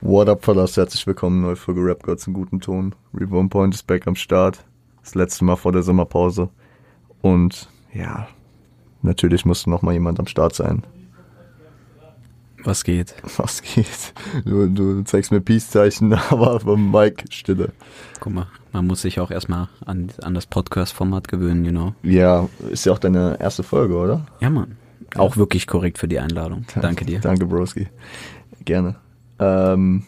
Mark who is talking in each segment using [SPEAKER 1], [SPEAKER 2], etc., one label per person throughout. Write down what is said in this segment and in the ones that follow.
[SPEAKER 1] What up, Fellas? Herzlich willkommen, neue Folge Rap Gods in guten Ton. Reborn Point ist back am Start. Das letzte Mal vor der Sommerpause. Und ja, natürlich musste noch mal jemand am Start sein.
[SPEAKER 2] Was geht?
[SPEAKER 1] Was geht? Du, du zeigst mir Peace-Zeichen, aber vom Mike Stille.
[SPEAKER 2] Guck mal, man muss sich auch erstmal an, an das Podcast-Format gewöhnen, you know.
[SPEAKER 1] Ja, ist ja auch deine erste Folge, oder?
[SPEAKER 2] Ja, Mann. Auch wirklich korrekt für die Einladung. Danke dir.
[SPEAKER 1] Danke, Broski. Gerne. Ähm,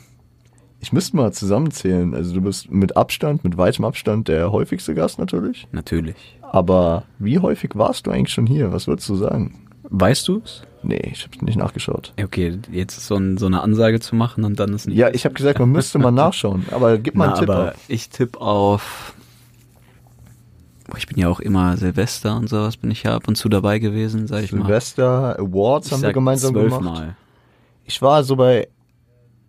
[SPEAKER 1] ich müsste mal zusammenzählen. Also du bist mit Abstand, mit weitem Abstand der häufigste Gast natürlich.
[SPEAKER 2] Natürlich.
[SPEAKER 1] Aber wie häufig warst du eigentlich schon hier? Was würdest du sagen?
[SPEAKER 2] Weißt du's?
[SPEAKER 1] Nee, ich habe nicht nachgeschaut.
[SPEAKER 2] Okay, jetzt so, ein, so eine Ansage zu machen und dann ist nicht.
[SPEAKER 1] Ja, ich habe gesagt, man müsste mal nachschauen. Aber gib mal
[SPEAKER 2] Na,
[SPEAKER 1] einen Tipp
[SPEAKER 2] aber
[SPEAKER 1] ab.
[SPEAKER 2] ich tippe auf. Ich bin ja auch immer Silvester und sowas bin ich ja ab und zu dabei gewesen, sag ich mal.
[SPEAKER 1] Silvester Awards
[SPEAKER 2] Ich
[SPEAKER 1] haben wir gemeinsam gemacht.
[SPEAKER 2] zwölfmal.
[SPEAKER 1] Ich war so bei,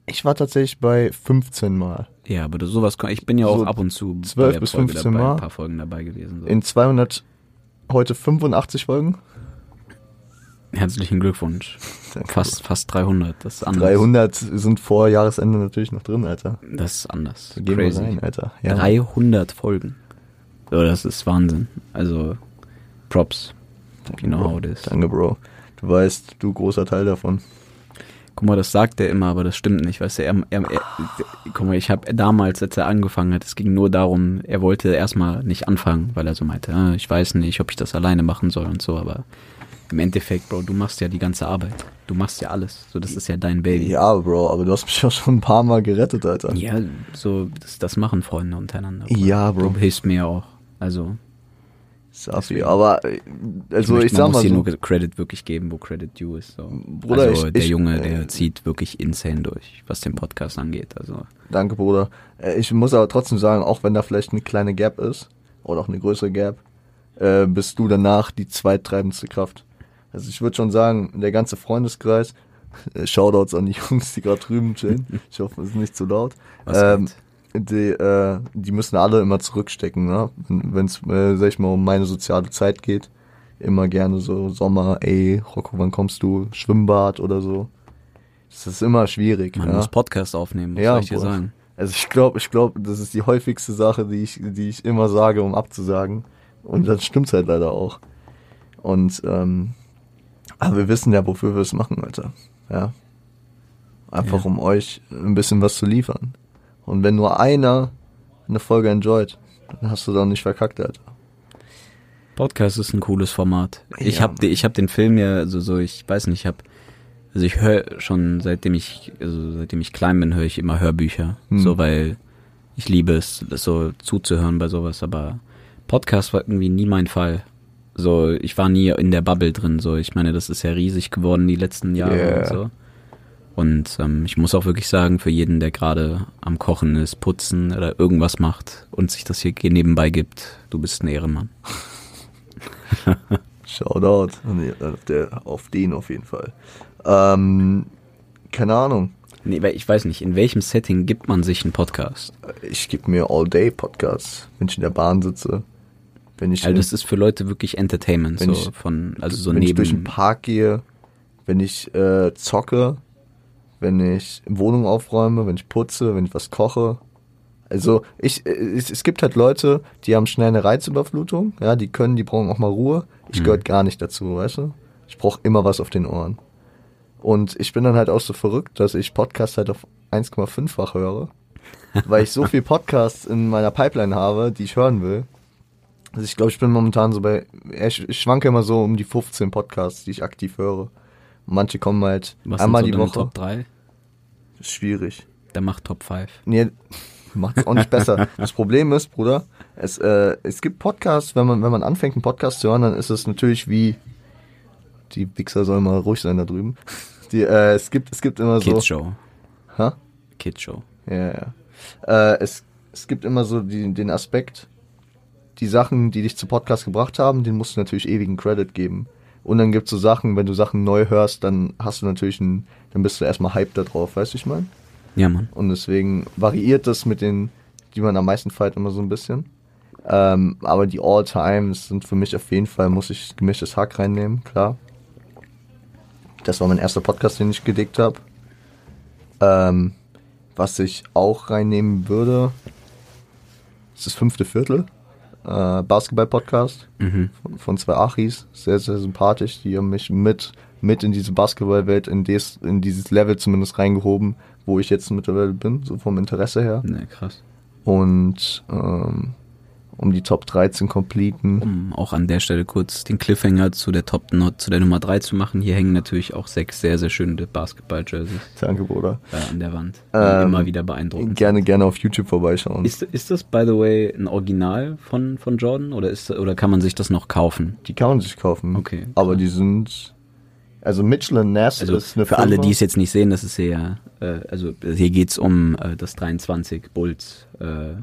[SPEAKER 1] ich war tatsächlich bei 15 Mal.
[SPEAKER 2] Ja, aber sowas, ich bin ja auch
[SPEAKER 1] So
[SPEAKER 2] ab und zu
[SPEAKER 1] 12
[SPEAKER 2] bei der
[SPEAKER 1] bis
[SPEAKER 2] Folge
[SPEAKER 1] 15
[SPEAKER 2] dabei,
[SPEAKER 1] Mal.
[SPEAKER 2] ein paar Folgen dabei gewesen. So.
[SPEAKER 1] In 200, heute 85 Folgen.
[SPEAKER 2] Herzlichen Glückwunsch.
[SPEAKER 1] Danke.
[SPEAKER 2] Fast, fast 300, das ist anders.
[SPEAKER 1] 300 sind vor Jahresende natürlich noch drin, Alter.
[SPEAKER 2] Das ist anders.
[SPEAKER 1] Da gehen
[SPEAKER 2] Crazy.
[SPEAKER 1] wir rein, Alter. Ja.
[SPEAKER 2] 300 Folgen. So, das ist Wahnsinn. Also, Props. You know how it is.
[SPEAKER 1] Danke, Bro. Du weißt, du großer Teil davon.
[SPEAKER 2] Guck mal, das sagt er immer, aber das stimmt nicht. Weißt du, er, er, er, guck mal, ich habe damals, als er angefangen hat, es ging nur darum, er wollte erstmal nicht anfangen, weil er so meinte, ah, ich weiß nicht, ob ich das alleine machen soll und so, aber im Endeffekt, Bro, du machst ja die ganze Arbeit. Du machst ja alles. So, das ist ja dein Baby.
[SPEAKER 1] Ja, Bro, aber du hast mich auch schon ein paar Mal gerettet, Alter.
[SPEAKER 2] Ja, so, das, das machen Freunde untereinander.
[SPEAKER 1] Ja, Bro.
[SPEAKER 2] Du hilfst mir ja auch. Also,
[SPEAKER 1] Safi, aber äh, also
[SPEAKER 2] möchte-
[SPEAKER 1] ich,
[SPEAKER 2] man
[SPEAKER 1] sag
[SPEAKER 2] muss
[SPEAKER 1] mal so,
[SPEAKER 2] nur Credit wirklich geben, wo Credit due ist. So.
[SPEAKER 1] Bruder,
[SPEAKER 2] also
[SPEAKER 1] ich-
[SPEAKER 2] der
[SPEAKER 1] ich-
[SPEAKER 2] Junge,
[SPEAKER 1] äh,
[SPEAKER 2] der zieht wirklich insane durch, was den Podcast angeht. Also
[SPEAKER 1] danke, Bruder. Äh, Ich muss aber trotzdem sagen, auch wenn da vielleicht eine kleine Gap ist, oder auch eine größere Gap, äh, bist du danach die zweittreibendste Kraft. Also ich würde schon sagen, der ganze Freundeskreis, äh, Shoutouts an die Jungs, die gerade drüben chillen. Ich hoffe, es ist nicht zu laut.
[SPEAKER 2] Was
[SPEAKER 1] Ähm,
[SPEAKER 2] geht?
[SPEAKER 1] Die, äh, die müssen alle immer zurückstecken, ne? Wenn es, äh, sag ich mal, um meine soziale Zeit geht. Immer gerne so Sommer, ey, Rocco, wann kommst du? Schwimmbad oder so. Das ist immer schwierig.
[SPEAKER 2] man
[SPEAKER 1] ja?
[SPEAKER 2] muss Podcast aufnehmen, was
[SPEAKER 1] Ja,
[SPEAKER 2] ich dir sagen?
[SPEAKER 1] Also ich glaube, ich glaube, das ist die häufigste Sache, die ich, die ich immer sage, um abzusagen. Und dann stimmt's halt leider auch. Und ähm, aber wir wissen ja, wofür wir es machen, Alter. Ja. Einfach
[SPEAKER 2] Ja.
[SPEAKER 1] um euch ein bisschen was zu liefern. Und wenn nur einer eine Folge enjoyt, dann hast du doch nicht verkackt, Alter.
[SPEAKER 2] Podcast ist ein cooles Format. Ich
[SPEAKER 1] Ja.
[SPEAKER 2] habe ich hab den Film ja, also so, ich weiß nicht, ich habe, also ich höre schon seitdem ich, also seitdem ich klein bin, höre ich immer Hörbücher,
[SPEAKER 1] Hm.
[SPEAKER 2] so weil ich liebe es, so zuzuhören bei sowas. Aber Podcast war irgendwie nie mein Fall. So, ich war nie in der Bubble drin. So, ich meine, das ist ja riesig geworden die letzten Jahre
[SPEAKER 1] Yeah.
[SPEAKER 2] und so. Und ähm, ich muss auch wirklich sagen, für jeden, der gerade am Kochen ist, putzen oder irgendwas macht und sich das hier nebenbei gibt, du bist ein Ehrenmann.
[SPEAKER 1] Shoutout auf, der, auf den auf jeden Fall. Ähm, keine Ahnung.
[SPEAKER 2] Nee, ich weiß nicht, in welchem Setting gibt man sich einen Podcast?
[SPEAKER 1] Ich gebe mir All-Day-Podcasts, wenn ich in der Bahn sitze. Wenn ich,
[SPEAKER 2] Also das ist für Leute wirklich Entertainment,
[SPEAKER 1] Wenn
[SPEAKER 2] so
[SPEAKER 1] ich-
[SPEAKER 2] von, also so
[SPEAKER 1] wenn ich durch den
[SPEAKER 2] neben.
[SPEAKER 1] Park gehe, wenn ich äh, zocke, wenn ich Wohnung aufräume, wenn ich putze, wenn ich was koche. Also ich, äh, es, gibt halt Leute, die haben schnell eine Reizüberflutung, ja, die können, die brauchen auch mal Ruhe. Ich
[SPEAKER 2] Mhm.
[SPEAKER 1] gehöre gar nicht dazu, weißt du? Ich brauche immer was auf den Ohren. Und ich bin dann halt auch so verrückt, dass ich Podcasts halt auf 1,5-fach höre, weil ich so viel Podcasts in meiner Pipeline habe, die ich hören will. Also ich glaube, ich bin momentan so bei, ich, ich schwanke immer so um die 15 Podcasts, die ich aktiv höre. Manche kommen halt
[SPEAKER 2] Was
[SPEAKER 1] einmal
[SPEAKER 2] sind
[SPEAKER 1] die
[SPEAKER 2] so deine
[SPEAKER 1] Woche.
[SPEAKER 2] Top 3?
[SPEAKER 1] Ist schwierig.
[SPEAKER 2] Der macht Top 5.
[SPEAKER 1] Nee, macht's auch nicht besser. Das Problem ist, Bruder, es, äh, es gibt Podcasts, wenn man, wenn man anfängt, einen Podcast zu hören, dann ist es natürlich wie, die Wichser sollen mal ruhig sein da drüben. Die, äh, es gibt, es gibt immer so.
[SPEAKER 2] Kids Show.
[SPEAKER 1] Hä?
[SPEAKER 2] Kids Show.
[SPEAKER 1] Ja, ja. Äh, es, es gibt immer so die, den Aspekt, die Sachen, die dich zu Podcast gebracht haben, den musst du natürlich ewigen Credit geben. Und dann gibt's so Sachen, wenn du Sachen neu hörst, dann hast du natürlich einen, dann bist du erstmal hyped da drauf, weißt du, ich mein?
[SPEAKER 2] Ja, Mann.
[SPEAKER 1] Und deswegen variiert das mit den, die man am meisten feiert, immer so ein bisschen. Ähm, aber die All-Times sind für mich auf jeden Fall, muss ich gemischtes Hack reinnehmen, klar. Das war mein erster Podcast, den ich gedickt habe. Ähm, was ich auch reinnehmen würde, ist das fünfte Viertel. Äh, Basketball-Podcast
[SPEAKER 2] Mhm.
[SPEAKER 1] von, von zwei Achis. Sehr, sehr sympathisch. Die haben mich mit, mit in diese Basketballwelt, in, des, in dieses Level zumindest reingehoben, wo ich jetzt mittlerweile bin, so vom Interesse her.
[SPEAKER 2] Ne, krass.
[SPEAKER 1] Und ähm, um die Top 13 completen.
[SPEAKER 2] Um auch an der Stelle kurz den Cliffhanger zu der Top zu der Nummer 3 zu machen. Hier hängen natürlich auch sechs sehr, sehr schöne Basketball-Jerseys
[SPEAKER 1] Danke, Bruder.
[SPEAKER 2] äh, an der Wand.
[SPEAKER 1] Ähm,
[SPEAKER 2] immer wieder beeindruckend.
[SPEAKER 1] Gerne, gerne auf YouTube vorbeischauen.
[SPEAKER 2] Ist, ist das, by the way, ein Original von, von Jordan oder, ist, oder kann man sich das noch kaufen?
[SPEAKER 1] Die kann man sich kaufen.
[SPEAKER 2] Okay.
[SPEAKER 1] Aber die sind. Also Mitchell Ness
[SPEAKER 2] Also
[SPEAKER 1] ist eine
[SPEAKER 2] für alle, die es jetzt nicht sehen, das ist hier, äh, also hier geht's um äh, das 23 Bulls äh,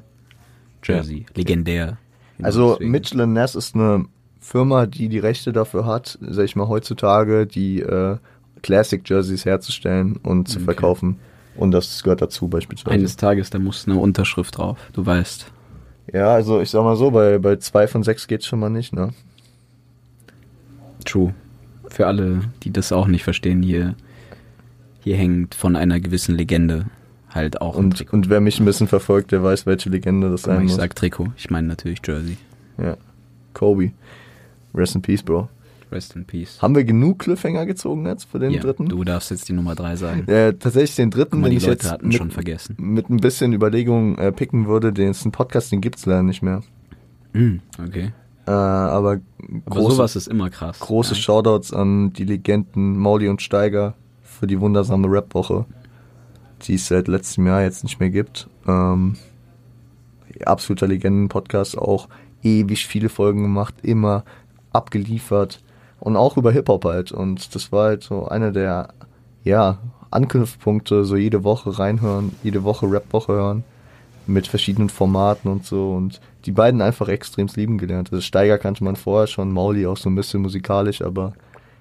[SPEAKER 2] Jersey. Legendär. Genau
[SPEAKER 1] Also
[SPEAKER 2] deswegen.
[SPEAKER 1] Mitchell Ness ist eine Firma, die die Rechte dafür hat, sag ich mal, heutzutage die äh, Classic Jerseys herzustellen und zu
[SPEAKER 2] Okay.
[SPEAKER 1] verkaufen. Und das gehört dazu beispielsweise.
[SPEAKER 2] Eines Tages, da muss eine Unterschrift drauf, du weißt.
[SPEAKER 1] ja, also ich sag mal so, bei, bei zwei von sechs geht's schon mal nicht, ne?
[SPEAKER 2] True. Für alle, die das auch nicht verstehen, hier, hier hängt von einer gewissen Legende halt auch
[SPEAKER 1] Und, und wer mich ein bisschen verfolgt, der weiß, welche Legende das sein
[SPEAKER 2] ich
[SPEAKER 1] muss.
[SPEAKER 2] sag Trikot, ich meine natürlich Jersey.
[SPEAKER 1] Ja. Kobe. Rest in Peace, Bro.
[SPEAKER 2] Rest in Peace.
[SPEAKER 1] Haben wir genug Cliffhanger gezogen jetzt für den
[SPEAKER 2] Ja,
[SPEAKER 1] dritten?
[SPEAKER 2] du darfst jetzt die Nummer 3 sagen.
[SPEAKER 1] Äh, tatsächlich den dritten,
[SPEAKER 2] mal,
[SPEAKER 1] den ich
[SPEAKER 2] Leute
[SPEAKER 1] jetzt mit,
[SPEAKER 2] schon vergessen.
[SPEAKER 1] mit ein bisschen Überlegung äh, picken würde, den ist ein Podcast, den gibt's leider nicht mehr.
[SPEAKER 2] Mm, okay.
[SPEAKER 1] Äh, aber
[SPEAKER 2] Aber
[SPEAKER 1] große,
[SPEAKER 2] sowas ist immer krass.
[SPEAKER 1] große
[SPEAKER 2] ja.
[SPEAKER 1] Shoutouts an die Legenden Mauli und Steiger für die wundersame Rap-Woche, die es seit letztem Jahr jetzt nicht mehr gibt. Ähm, absoluter Legenden-Podcast, auch ewig viele Folgen gemacht, immer abgeliefert und auch über Hip-Hop halt. Und das war halt so einer der, ja, Anknüpfpunkte, so jede Woche reinhören, jede Woche Rap-Woche hören mit verschiedenen Formaten und so und die beiden einfach extrem lieben gelernt. Also Steiger kannte man vorher schon, Mauli auch so ein bisschen musikalisch, aber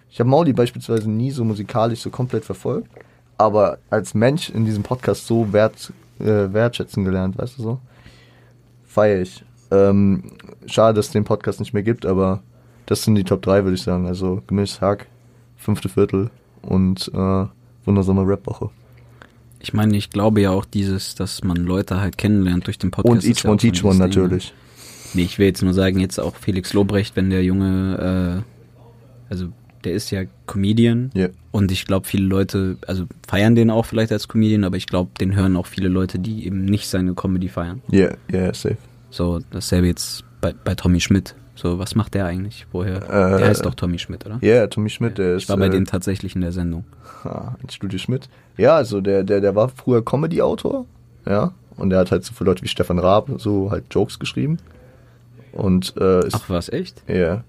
[SPEAKER 1] ich habe Mauli beispielsweise nie so musikalisch so komplett verfolgt, aber als Mensch in diesem Podcast so wert, äh, wertschätzen gelernt, weißt du so? Feier ich. Ähm, schade, dass es den Podcast nicht mehr gibt, aber das sind die Top 3, würde ich sagen. Also Gemisch, Hack, fünfte Viertel und äh, wundersame Rap-Woche.
[SPEAKER 2] Ich meine, ich glaube ja auch dieses, dass man Leute halt kennenlernt durch den Podcast.
[SPEAKER 1] Und Each
[SPEAKER 2] ja
[SPEAKER 1] One
[SPEAKER 2] ein
[SPEAKER 1] Teach One natürlich.
[SPEAKER 2] Nee, ich will jetzt nur sagen, jetzt auch Felix Lobrecht, wenn der Junge, äh, also der ist ja Comedian
[SPEAKER 1] Ja.
[SPEAKER 2] und ich glaube, viele Leute, also feiern den auch vielleicht als Comedian, aber ich glaube, den hören auch viele Leute, die eben nicht seine Comedy feiern.
[SPEAKER 1] Ja, ja, safe.
[SPEAKER 2] So, dasselbe jetzt bei, bei Tommy Schmidt. So, was macht der eigentlich? Woher?
[SPEAKER 1] Äh,
[SPEAKER 2] der heißt doch Tommy Schmidt, oder?
[SPEAKER 1] Ja, Tommy Schmidt, der ist.
[SPEAKER 2] ich war bei
[SPEAKER 1] äh,
[SPEAKER 2] dem tatsächlich in der Sendung.
[SPEAKER 1] Ah, in Studio Schmidt. Ja, also der, der, der war früher Comedy-Autor, ja. Und der hat halt so für Leute wie Stefan Raab so halt Jokes geschrieben. Und äh, ist,
[SPEAKER 2] Ach, was, echt?
[SPEAKER 1] ja.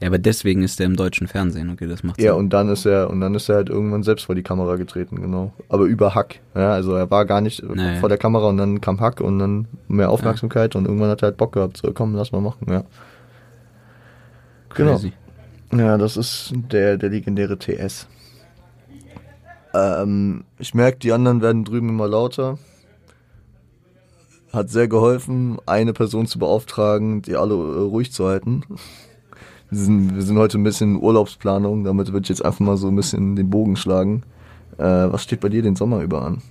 [SPEAKER 2] Ja, aber deswegen ist der im deutschen Fernsehen, okay, das macht
[SPEAKER 1] Ja,
[SPEAKER 2] Sinn.
[SPEAKER 1] und dann ist er, und dann ist er halt irgendwann selbst vor die Kamera getreten, genau. Aber über Hack. Ja, also er war gar nicht
[SPEAKER 2] Naja.
[SPEAKER 1] vor der Kamera und dann kam Hack und dann mehr Aufmerksamkeit und irgendwann hat er halt Bock gehabt, so komm, lass mal machen, ja. Genau.
[SPEAKER 2] Crazy.
[SPEAKER 1] Ja, das ist der, der legendäre TS. Ähm, ich merke, die anderen werden drüben immer lauter. Hat sehr geholfen, eine Person zu beauftragen, die alle äh, ruhig zu halten. Wir sind, wir sind heute ein bisschen in Urlaubsplanung, damit würde ich jetzt einfach mal so ein bisschen den Bogen schlagen. Äh, was steht bei dir den Sommer über an?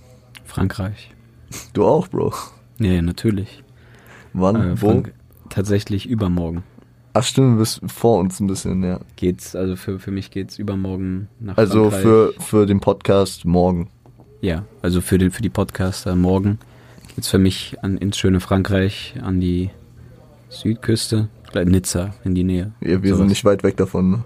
[SPEAKER 2] Frankreich.
[SPEAKER 1] Du auch, Bro.
[SPEAKER 2] Ja, ja, natürlich.
[SPEAKER 1] Wann?
[SPEAKER 2] Äh,
[SPEAKER 1] wo?
[SPEAKER 2] Frank tatsächlich übermorgen
[SPEAKER 1] Ach stimmt, du bist vor uns ein bisschen, ja.
[SPEAKER 2] geht's, also für, für mich geht's übermorgen nach
[SPEAKER 1] Also
[SPEAKER 2] Frankreich.
[SPEAKER 1] für, für den Podcast morgen.
[SPEAKER 2] Ja, also für, den, für die Podcaster morgen geht's für mich an, ins schöne Frankreich, an die Südküste, Nizza in die Nähe.
[SPEAKER 1] Ja, wir
[SPEAKER 2] Sowas.
[SPEAKER 1] sind nicht weit weg davon. Ne?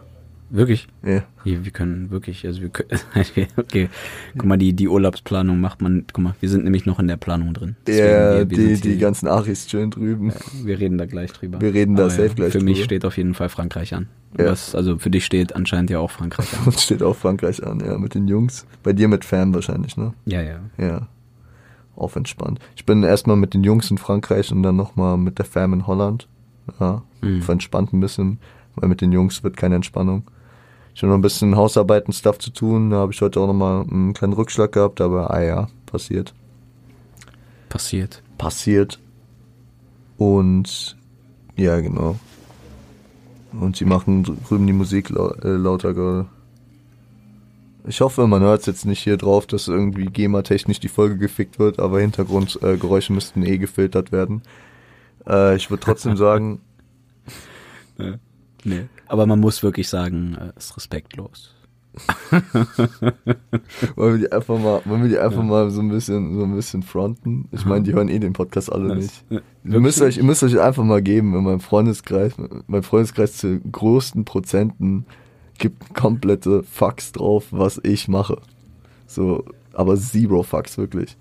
[SPEAKER 2] Wirklich?
[SPEAKER 1] Ja.
[SPEAKER 2] Hier, wir können wirklich, also wir können, okay, guck mal, die, die Urlaubsplanung macht man, guck mal, wir sind nämlich noch in der Planung drin. Deswegen,
[SPEAKER 1] Ja,
[SPEAKER 2] wir, wir
[SPEAKER 1] die, die ganzen Achis chillen drüben.
[SPEAKER 2] Wir reden da gleich drüber.
[SPEAKER 1] Wir reden da
[SPEAKER 2] Aber
[SPEAKER 1] safe gleich
[SPEAKER 2] Für mich
[SPEAKER 1] drüber.
[SPEAKER 2] steht auf jeden Fall Frankreich an.
[SPEAKER 1] Ja.
[SPEAKER 2] Was, also für dich steht anscheinend ja auch Frankreich an.
[SPEAKER 1] Uns steht auch Frankreich an, ja, mit den Jungs. Bei dir mit Fan wahrscheinlich, ne?
[SPEAKER 2] ja, ja.
[SPEAKER 1] Ja. Auf entspannt. Ich bin erstmal mit den Jungs in Frankreich und dann nochmal mit der Fam in Holland. Ja.
[SPEAKER 2] Mhm.
[SPEAKER 1] Entspannt ein bisschen, weil mit den Jungs wird keine Entspannung. Ich habe noch ein bisschen Hausarbeiten, Stuff zu tun. Da habe ich heute auch nochmal einen kleinen Rückschlag gehabt, aber ah ja, passiert.
[SPEAKER 2] Passiert.
[SPEAKER 1] passiert. Und ja, genau. Und sie machen drüben die Musik äh, lauter gerade. Ich hoffe, man hört jetzt nicht hier drauf, dass irgendwie GEMA-technisch die Folge gefickt wird, aber Hintergrundgeräusche äh, müssten eh gefiltert werden. Äh, ich würde trotzdem sagen,
[SPEAKER 2] Ja. Nee. Aber man muss wirklich sagen, äh, ist respektlos.
[SPEAKER 1] wollen wir die einfach mal, wollen wir die einfach mal so ein bisschen, so ein bisschen fronten? Ich meine, die hören eh den Podcast alle nicht.
[SPEAKER 2] Ja,
[SPEAKER 1] Ihr müsst euch, ihr müsst euch einfach mal geben, in meinem Freundeskreis, mein Freundeskreis zu größten Prozenten gibt komplette Fucks drauf, was ich mache. So, aber zero Fucks, wirklich.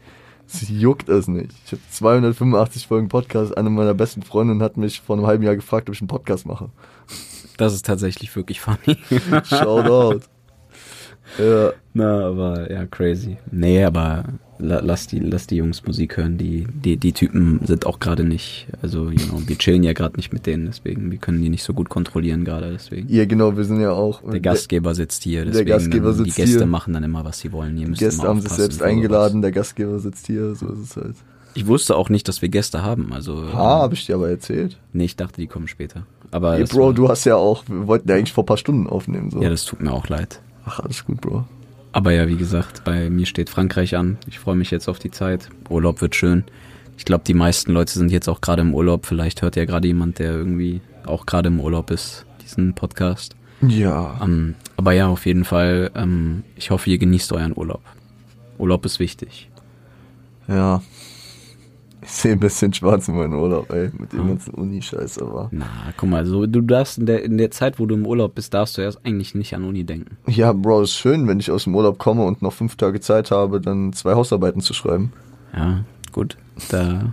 [SPEAKER 1] Es juckt es nicht. Ich habe 285 Folgen Podcast. Eine meiner besten Freundinnen hat mich vor einem halben Jahr gefragt, ob ich einen Podcast mache.
[SPEAKER 2] Das ist tatsächlich wirklich funny.
[SPEAKER 1] Shoutout. ja,
[SPEAKER 2] Na, aber ja, crazy. Nee, aber lass die, lass die Jungs Musik hören. Die, die, die Typen sind auch gerade nicht, also, you know, wir chillen ja gerade nicht mit denen, deswegen, wir können die nicht so gut kontrollieren gerade, deswegen.
[SPEAKER 1] ja, genau, wir sind ja auch.
[SPEAKER 2] Der Gastgeber sitzt hier,
[SPEAKER 1] der
[SPEAKER 2] deswegen
[SPEAKER 1] Gastgeber
[SPEAKER 2] dann, die
[SPEAKER 1] sitzt
[SPEAKER 2] Gäste
[SPEAKER 1] hier.
[SPEAKER 2] machen dann immer, was sie wollen. Ihr
[SPEAKER 1] Die Gäste haben sich selbst eingeladen, der Gastgeber sitzt hier, so ist es halt.
[SPEAKER 2] Ich wusste auch nicht, dass wir Gäste haben, also.
[SPEAKER 1] Ha, habe ich dir aber erzählt.
[SPEAKER 2] Nee, ich dachte, die kommen später. Aber
[SPEAKER 1] Ey,
[SPEAKER 2] das
[SPEAKER 1] Bro, du hast ja auch, wir wollten ja eigentlich vor ein paar Stunden aufnehmen, so.
[SPEAKER 2] Ja, das tut mir auch leid.
[SPEAKER 1] Ach, alles gut, Bro.
[SPEAKER 2] Aber ja, wie gesagt, bei mir steht Frankreich an. Ich freue mich jetzt auf die Zeit. Urlaub wird schön. Ich glaube, die meisten Leute sind jetzt auch gerade im Urlaub. Vielleicht hört ja gerade jemand, der irgendwie auch gerade im Urlaub ist, diesen Podcast.
[SPEAKER 1] Ja.
[SPEAKER 2] Ähm, aber ja, auf jeden Fall, ähm, ich hoffe, ihr genießt euren Urlaub. Urlaub ist wichtig.
[SPEAKER 1] Ja. Ich sehe ein bisschen schwarz in meinem Urlaub, ey, mit dem
[SPEAKER 2] Hm.
[SPEAKER 1] ganzen Uni-Scheiß, aber.
[SPEAKER 2] Na, guck mal, so, du darfst in der, in der Zeit, wo du im Urlaub bist, darfst du erst eigentlich nicht an Uni denken.
[SPEAKER 1] Ja, Bro, ist schön, wenn ich aus dem Urlaub komme und noch fünf Tage Zeit habe, dann zwei Hausarbeiten zu schreiben.
[SPEAKER 2] Ja, gut. Da,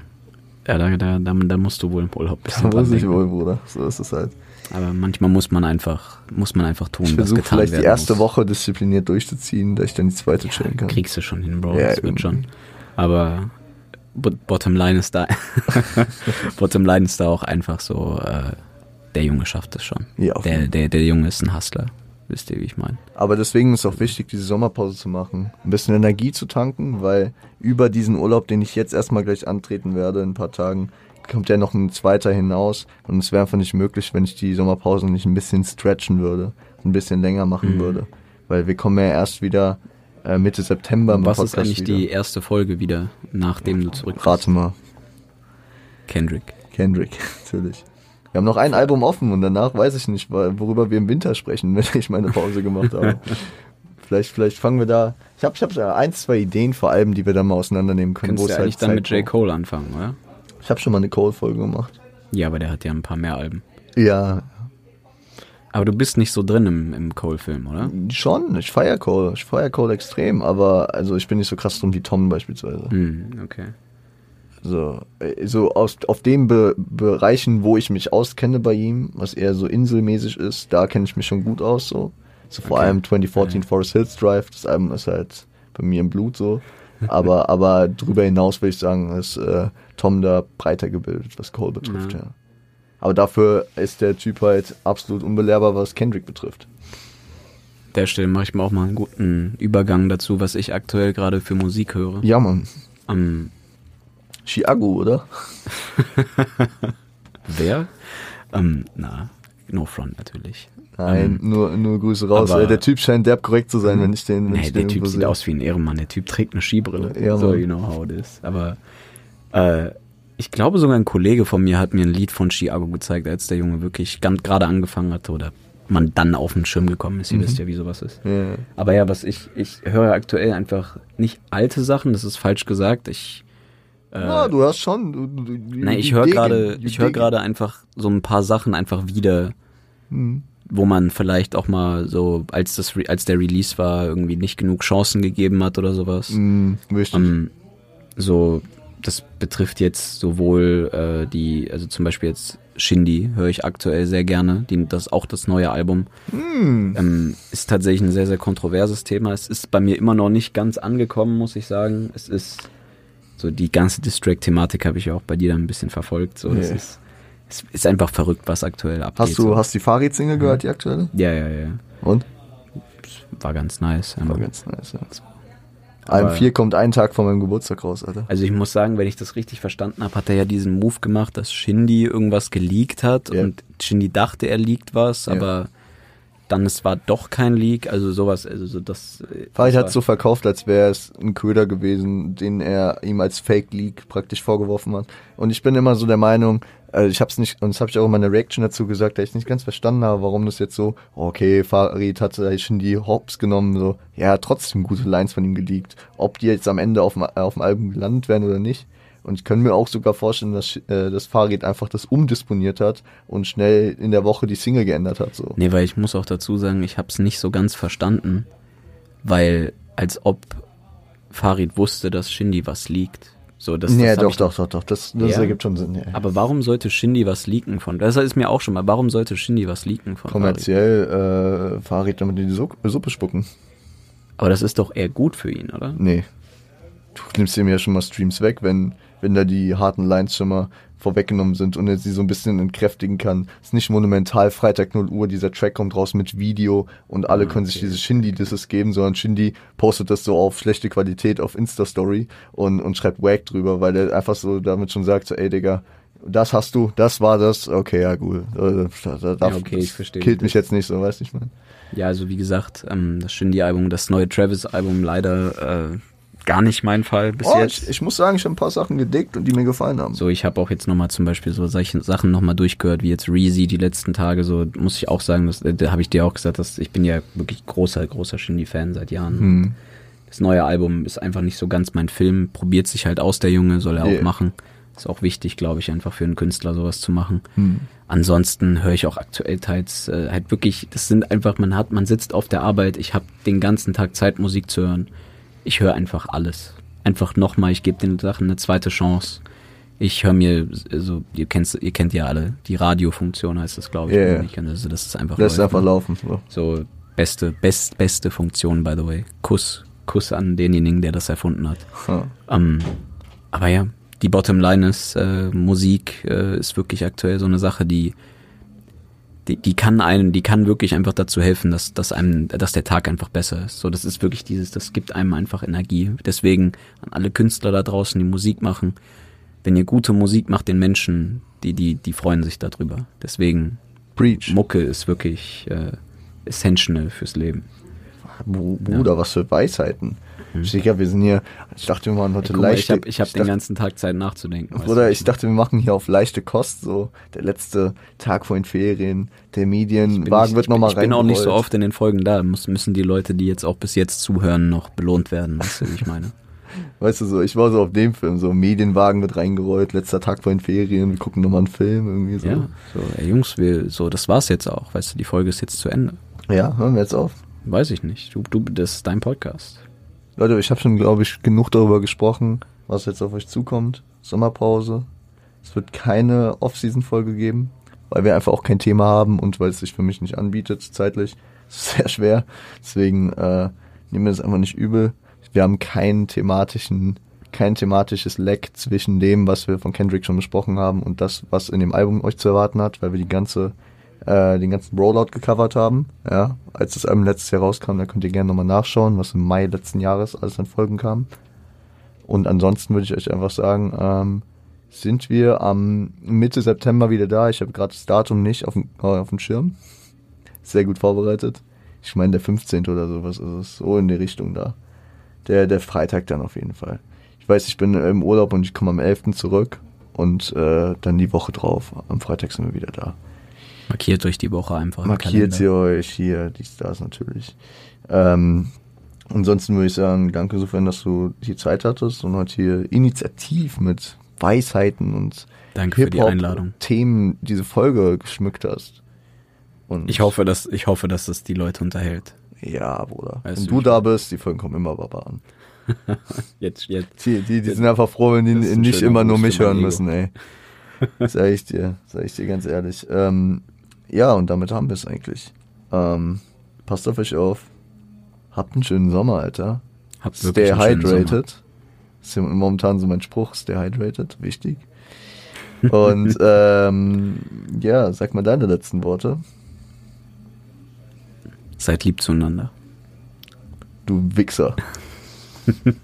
[SPEAKER 2] ja, da, da, da, da musst du wohl im Urlaub bisschen
[SPEAKER 1] Da muss ich wohl, Bruder. So ist es halt.
[SPEAKER 2] Aber manchmal muss man einfach, muss man einfach tun,
[SPEAKER 1] Ich
[SPEAKER 2] was getan
[SPEAKER 1] vielleicht die erste
[SPEAKER 2] muss.
[SPEAKER 1] Woche diszipliniert durchzuziehen, dass ich dann die zweite chillen kann.
[SPEAKER 2] Kriegst du schon hin, Bro.
[SPEAKER 1] Ja,
[SPEAKER 2] das wird
[SPEAKER 1] irgendwie.
[SPEAKER 2] schon. Aber bo- Bottom Line ist da. Bottom Line ist da auch einfach so, äh, der Junge schafft es schon.
[SPEAKER 1] Ja, auf
[SPEAKER 2] der, der, der Junge ist ein Hustler. Wisst ihr, wie ich meine?
[SPEAKER 1] Aber deswegen ist auch wichtig, diese Sommerpause zu machen. Ein bisschen Energie zu tanken, weil über diesen Urlaub, den ich jetzt erstmal gleich antreten werde, in ein paar Tagen, kommt ja noch ein zweiter hinaus. Und es wäre einfach nicht möglich, wenn ich die Sommerpause nicht ein bisschen stretchen würde, ein bisschen länger machen
[SPEAKER 2] Mhm.
[SPEAKER 1] würde. Weil wir kommen ja erst wieder äh, Mitte September
[SPEAKER 2] Was ist eigentlich
[SPEAKER 1] wieder.
[SPEAKER 2] die erste Folge wieder, nachdem du zurück bist?
[SPEAKER 1] Rate mal.
[SPEAKER 2] Kendrick.
[SPEAKER 1] Kendrick, natürlich. Wir haben noch ein Album offen und danach weiß ich nicht, worüber wir im Winter sprechen, wenn ich meine Pause gemacht habe. vielleicht, vielleicht fangen wir da. Ich habe ich hab ja ein, zwei Ideen vor allem, die wir dann mal auseinandernehmen können.
[SPEAKER 2] Kannst du
[SPEAKER 1] es
[SPEAKER 2] eigentlich
[SPEAKER 1] halt
[SPEAKER 2] dann mit J. Cole anfangen, oder?
[SPEAKER 1] Ich habe schon mal eine Cole-Folge gemacht.
[SPEAKER 2] Ja, aber der hat ja ein paar mehr Alben.
[SPEAKER 1] Ja,
[SPEAKER 2] Aber du bist nicht so drin im, im Cole-Film, oder?
[SPEAKER 1] schon. Ich feier Cole. Ich feier Cole extrem, aber also ich bin nicht so krass drum wie Tom beispielsweise.
[SPEAKER 2] Hm, okay.
[SPEAKER 1] So, äh, so aus, auf den Be Bereichen, wo ich mich auskenne bei ihm, was eher so inselmäßig ist, da kenne ich mich schon gut aus. So, so vor
[SPEAKER 2] Okay.
[SPEAKER 1] allem 2014 Forest Hills Drive, das Album ist halt bei mir im Blut so. Aber, aber drüber hinaus würde ich sagen, ist äh, Tom da breiter gebildet, was Cole betrifft,
[SPEAKER 2] Ja.
[SPEAKER 1] ja. Aber dafür ist der Typ halt absolut unbelehrbar, was Kendrick betrifft.
[SPEAKER 2] Der Stelle mache ich mir auch mal einen guten Übergang dazu, was ich aktuell gerade für Musik höre.
[SPEAKER 1] Ja, Mann.
[SPEAKER 2] Ähm,
[SPEAKER 1] Chiago, oder?
[SPEAKER 2] wer? Ähm, na, No Front natürlich.
[SPEAKER 1] Nein, nur, nur Grüße raus.
[SPEAKER 2] aber-
[SPEAKER 1] Äh, der Typ scheint derb korrekt zu sein, wenn ich den, wenn
[SPEAKER 2] Nee,
[SPEAKER 1] ich
[SPEAKER 2] der
[SPEAKER 1] den
[SPEAKER 2] Typ
[SPEAKER 1] irgendwo
[SPEAKER 2] sieht
[SPEAKER 1] sehe.
[SPEAKER 2] aus wie ein Ehrenmann. Der Typ trägt eine Skibrille.
[SPEAKER 1] Ja,
[SPEAKER 2] so, you know how it is. Aber äh, ich glaube sogar ein Kollege von mir hat mir ein Lied von Chiago gezeigt, als der Junge wirklich ganz gerade angefangen hatte oder man dann auf den Schirm gekommen ist. Ihr wisst ja, wie sowas ist.
[SPEAKER 1] Ja.
[SPEAKER 2] Aber ja, was ich, ich höre aktuell einfach nicht alte Sachen, das ist falsch gesagt. Ich, äh,
[SPEAKER 1] Ja, du hast schon. Du, du, du,
[SPEAKER 2] nein, ich höre gerade, ich höre gerade einfach so ein paar Sachen einfach wieder,
[SPEAKER 1] Hm.
[SPEAKER 2] wo man vielleicht auch mal so, als das, Re- als der Release war, irgendwie nicht genug Chancen gegeben hat oder sowas.
[SPEAKER 1] Hm, wichtig.
[SPEAKER 2] Ähm, so, das betrifft jetzt sowohl äh, die, also zum Beispiel jetzt Shindy höre ich aktuell sehr gerne, die, das auch das neue Album.
[SPEAKER 1] Hm.
[SPEAKER 2] Ähm, ist tatsächlich ein sehr, sehr kontroverses Thema. Es ist bei mir immer noch nicht ganz angekommen, muss ich sagen. Es ist so die ganze Distrack-Thematik habe ich ja auch bei dir dann ein bisschen verfolgt. So, das
[SPEAKER 1] Ja.
[SPEAKER 2] ist, es ist einfach verrückt, was aktuell abgeht.
[SPEAKER 1] Hast du,
[SPEAKER 2] so.
[SPEAKER 1] hast die Farid-Single gehört, die aktuelle?
[SPEAKER 2] ja, ja, ja.
[SPEAKER 1] Und?
[SPEAKER 2] War ganz nice.
[SPEAKER 1] War ganz nice, ja. Alm
[SPEAKER 2] Aber-
[SPEAKER 1] 4 kommt einen Tag vor meinem Geburtstag raus, Alter.
[SPEAKER 2] Also ich muss sagen, wenn ich das richtig verstanden habe, hat er ja diesen Move gemacht, dass Shindy irgendwas geleakt hat
[SPEAKER 1] Ja.
[SPEAKER 2] und Shindy dachte, er leakt was,
[SPEAKER 1] Ja.
[SPEAKER 2] aber dann es war doch kein Leak, also sowas, also so das. das
[SPEAKER 1] hat so verkauft, als wäre es ein Köder gewesen, den er ihm als Fake Leak praktisch vorgeworfen hat. Und ich bin immer so der Meinung, äh, ich hab's nicht, und das habe ich auch in meiner Reaction dazu gesagt, da ich nicht ganz verstanden habe, warum das jetzt so, okay, Farid hat schon die Hops genommen, so, ja, trotzdem gute Lines von ihm geleakt. Ob die jetzt am Ende auf dem, auf dem Album gelandet werden oder nicht. Und ich kann mir auch sogar vorstellen, dass äh, das Farid einfach das umdisponiert hat und schnell in der Woche die Single geändert hat. So.
[SPEAKER 2] Nee, weil ich muss auch dazu sagen, ich habe es nicht so ganz verstanden, weil als ob Farid wusste, dass Shindy was liegt. So, das,
[SPEAKER 1] ja,
[SPEAKER 2] das
[SPEAKER 1] doch, doch, doch, doch, das, das
[SPEAKER 2] Ja?
[SPEAKER 1] ergibt schon Sinn. Ja.
[SPEAKER 2] Aber warum sollte Shindy was leaken von? Das ist mir auch schon mal. Warum sollte Shindy was leaken von?
[SPEAKER 1] Kommerziell äh, Farid damit in die Su Suppe spucken.
[SPEAKER 2] Aber das ist doch eher gut für ihn, oder?
[SPEAKER 1] Nee. Du nimmst ihm ja schon mal Streams weg, wenn, wenn da die harten Lines schon mal vorweggenommen sind und er sie so ein bisschen entkräftigen kann. ist nicht monumental, Freitag 0 Uhr, dieser Track kommt raus mit Video und alle können sich diese Shindy-Disses geben, sondern Shindy postet das so auf schlechte Qualität auf Insta-Story und, und schreibt Wack drüber, weil er einfach so damit schon sagt, so, ey Digga, das hast du, das war das, okay, ja, gut. Äh, Da, da, da,
[SPEAKER 2] Ja, okay, ich
[SPEAKER 1] das
[SPEAKER 2] verstehe.
[SPEAKER 1] Killt mich jetzt nicht so, weißt du, ich meine.
[SPEAKER 2] Ja, also wie gesagt, ähm, das Shindy-Album, das neue Travis-Album leider äh, gar nicht mein Fall bis
[SPEAKER 1] Oh,
[SPEAKER 2] jetzt.
[SPEAKER 1] ich, ich muss sagen, ich habe ein paar Sachen gedickt und die mir gefallen haben.
[SPEAKER 2] So, ich habe auch jetzt nochmal zum Beispiel so solche Sachen nochmal durchgehört, wie jetzt Reezy die letzten Tage, so muss ich auch sagen, das, äh, da habe ich dir auch gesagt, dass ich bin ja wirklich großer, großer Shindy-Fan seit Jahren.
[SPEAKER 1] Hm.
[SPEAKER 2] Das neue Album ist einfach nicht so ganz mein Film, probiert sich halt aus, der Junge, soll er
[SPEAKER 1] Yeah.
[SPEAKER 2] auch machen. Ist auch wichtig, glaube ich, einfach für einen Künstler sowas zu machen.
[SPEAKER 1] Hm.
[SPEAKER 2] Ansonsten höre ich auch aktuell teils äh, halt wirklich, das sind einfach, man hat, man sitzt auf der Arbeit, ich habe den ganzen Tag Zeit, Musik zu hören. Ich höre einfach alles. Einfach nochmal, ich gebe den Sachen eine zweite Chance. Ich höre mir, also ihr kennt, ihr kennt ja alle, die Radiofunktion heißt das, glaube ich.
[SPEAKER 1] Ja.
[SPEAKER 2] ihr nicht kennt. Also das ist einfach läuft,
[SPEAKER 1] einfach
[SPEAKER 2] ne?
[SPEAKER 1] laufen. So.
[SPEAKER 2] So beste, best, beste Funktion, by the way. Kuss, Kuss an denjenigen, der das erfunden hat.
[SPEAKER 1] Ja.
[SPEAKER 2] Ähm, aber ja, die Bottomline ist, äh, Musik äh, ist wirklich aktuell so eine Sache, die, die, die kann einen, die kann wirklich einfach dazu helfen, dass, dass einem, dass der Tag einfach besser ist. So, das ist wirklich dieses, das gibt einem einfach Energie. Deswegen an alle Künstler da draußen, die Musik machen, wenn ihr gute Musik macht, den Menschen, die, die, die freuen sich darüber. Deswegen,
[SPEAKER 1] Preach.
[SPEAKER 2] Mucke ist wirklich äh, essential fürs Leben.
[SPEAKER 1] Br- Bruder, was für Weisheiten. Sicher, wir sind hier, ich dachte, wir machen heute
[SPEAKER 2] Mhm. Guck mal,
[SPEAKER 1] leichte.
[SPEAKER 2] ich habe ich hab den
[SPEAKER 1] dachte,
[SPEAKER 2] ganzen Tag Zeit nachzudenken.
[SPEAKER 1] Bruder, ich dachte, wir machen hier auf leichte Kost, so der letzte Tag vor den Ferien, der Medienwagen wird nochmal
[SPEAKER 2] ich bin auch nicht so oft in den Folgen da. Muss, müssen die Leute, die jetzt auch bis jetzt zuhören, noch belohnt werden. Weißt du, wie ich meine?
[SPEAKER 1] Weißt du, so, ich war so auf dem Film, so Medienwagen wird reingerollt, letzter Tag vor den Ferien, wir gucken nochmal einen Film, irgendwie so.
[SPEAKER 2] Ja, so, ey, Jungs, wir, so, das war's jetzt auch. Weißt du, die Folge ist jetzt zu Ende.
[SPEAKER 1] Ja, hören wir jetzt auf.
[SPEAKER 2] Weiß ich nicht. Du, du, das ist dein Podcast.
[SPEAKER 1] Leute, ich habe schon, glaube ich, genug darüber gesprochen, was jetzt auf euch zukommt. Sommerpause. Es wird keine Off-Season-Folge geben, weil wir einfach auch kein Thema haben und weil es sich für mich nicht anbietet, zeitlich. Ist sehr schwer. Deswegen äh, nehmen wir es einfach nicht übel. Wir haben keinen thematischen, kein thematisches Leck zwischen dem, was wir von Kendrick schon besprochen haben und das, was in dem Album euch zu erwarten hat, weil wir die ganze äh, den ganzen Rollout gecovert haben. Ja, als das Album letztes Jahr rauskam, da könnt ihr gerne nochmal nachschauen, was im Mai letzten Jahres alles an Folgen kam. Und ansonsten würde ich euch einfach sagen, ähm, sind wir am Mitte September wieder da. Ich habe gerade das Datum nicht auf dem, äh, auf dem Schirm. Sehr gut vorbereitet. Ich meine der 15. oder sowas ist es. So in die Richtung da. Der, der Freitag dann auf jeden Fall. Ich weiß, ich bin im Urlaub und ich komme am 11. zurück. Und äh, dann die Woche drauf. Am Freitag sind wir wieder da.
[SPEAKER 2] Markiert euch die Woche einfach.
[SPEAKER 1] Markiert sie euch hier, die Stars natürlich. Ähm, ansonsten würde ich sagen, danke sofern, dass du die Zeit hattest und heute hier initiativ mit Weisheiten und
[SPEAKER 2] Danke für die Einladung.
[SPEAKER 1] Themen diese Folge geschmückt hast. Und
[SPEAKER 2] Ich hoffe, dass, ich hoffe, dass das die Leute unterhält.
[SPEAKER 1] Ja, Bruder.
[SPEAKER 2] Weißt
[SPEAKER 1] wenn
[SPEAKER 2] du,
[SPEAKER 1] da bist, die Folgen kommen immer Barbaren.
[SPEAKER 2] Jetzt, jetzt.
[SPEAKER 1] Die, die, die sind einfach froh, wenn die nicht immer nur mich hören
[SPEAKER 2] Ego.
[SPEAKER 1] müssen, ey. Sag ich dir, sag ich dir ganz ehrlich. Ähm, ja, und damit haben wir es eigentlich. Ähm, passt auf euch auf. Habt einen schönen Sommer, Alter.
[SPEAKER 2] Habt
[SPEAKER 1] Stay hydrated. Ist ja momentan so mein Spruch, stay hydrated, wichtig. Und ähm, ja, sag mal deine letzten Worte.
[SPEAKER 2] Seid lieb zueinander.
[SPEAKER 1] Du Wichser.